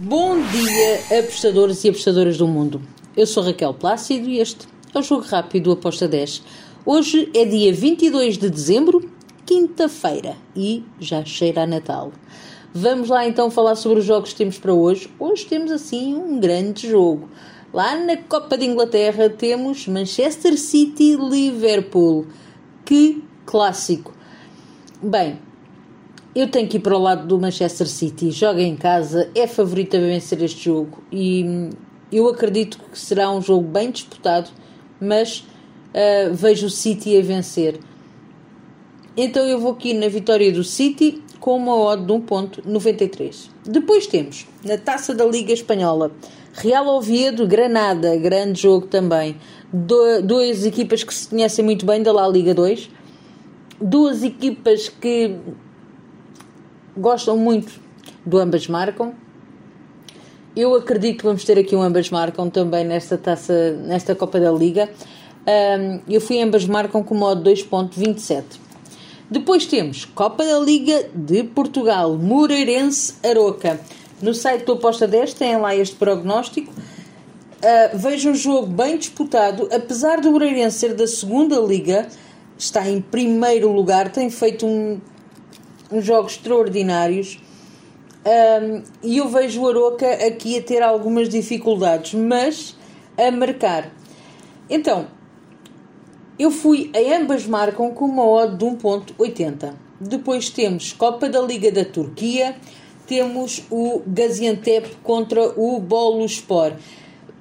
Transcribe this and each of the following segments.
Bom dia, apostadores e apostadoras do mundo. Eu sou Raquel Plácido e este é o Jogo Rápido do Aposta 10. Hoje é dia 22 de dezembro, quinta-feira, e já cheira a Natal. Vamos lá então falar sobre os jogos que temos para hoje. Hoje temos assim um grande jogo. Lá na Copa de Inglaterra temos Manchester City Liverpool. Que clássico! Bem, eu tenho que ir para o lado do Manchester City. Joga em casa, é favorito a vencer este jogo e hum, eu acredito que será um jogo bem disputado, mas uh, vejo o City a vencer. Então eu vou aqui na vitória do City com uma odd de 1.93. Depois temos, na Taça da Liga Espanhola, Real Oviedo, Granada, grande jogo também. Do, duas equipas que se conhecem muito bem da La Liga 2. Duas equipas que gostam muito do ambas marcam. Eu acredito que vamos ter aqui um ambas marcam também nesta taça, nesta Copa da Liga. Um, eu fui ambas marcam com modo 2.27. Depois temos Copa da Liga de Portugal, Moreirense Aroca. No site do Aposta 10 tem lá este prognóstico. Uh, vejo um jogo bem disputado, apesar do Moreirense ser da segunda liga, está em primeiro lugar, tem feito um jogos extraordinários. Um, e eu vejo o Aroca aqui a ter algumas dificuldades, mas a marcar. Então, eu fui a ambas marcam com uma odd de 1.80. Depois temos Copa da Liga da Turquia, temos o Gaziantep contra o Boluspor.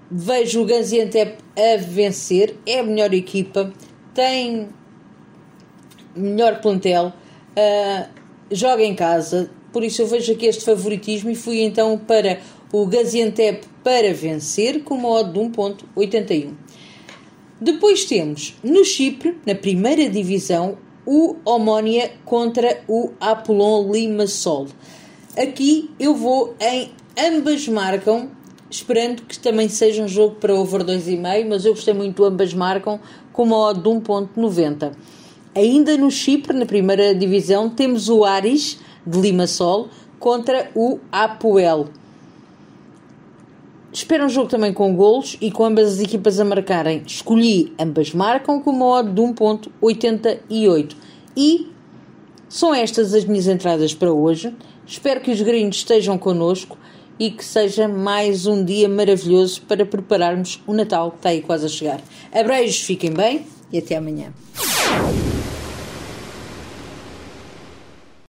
Vejo o Gaziantep a vencer, é a melhor equipa, tem melhor plantel. Uh, joga em casa, por isso eu vejo aqui este favoritismo e fui então para o Gaziantep para vencer com uma odd de 1.81. Depois temos no Chipre, na primeira divisão, o Omónia contra o Apollon Limassol. Aqui eu vou em ambas marcam, esperando que também seja um jogo para over 2,5, mas eu gostei muito ambas marcam com uma odd de 1.90. Ainda no Chipre, na primeira divisão, temos o Aris de Limassol contra o Apoel. Espero um jogo também com golos e com ambas as equipas a marcarem. Escolhi ambas marcam com uma odd de 1.88. E são estas as minhas entradas para hoje. Espero que os gringos estejam connosco e que seja mais um dia maravilhoso para prepararmos o Natal que está aí quase a chegar. Abreijos, fiquem bem e até amanhã.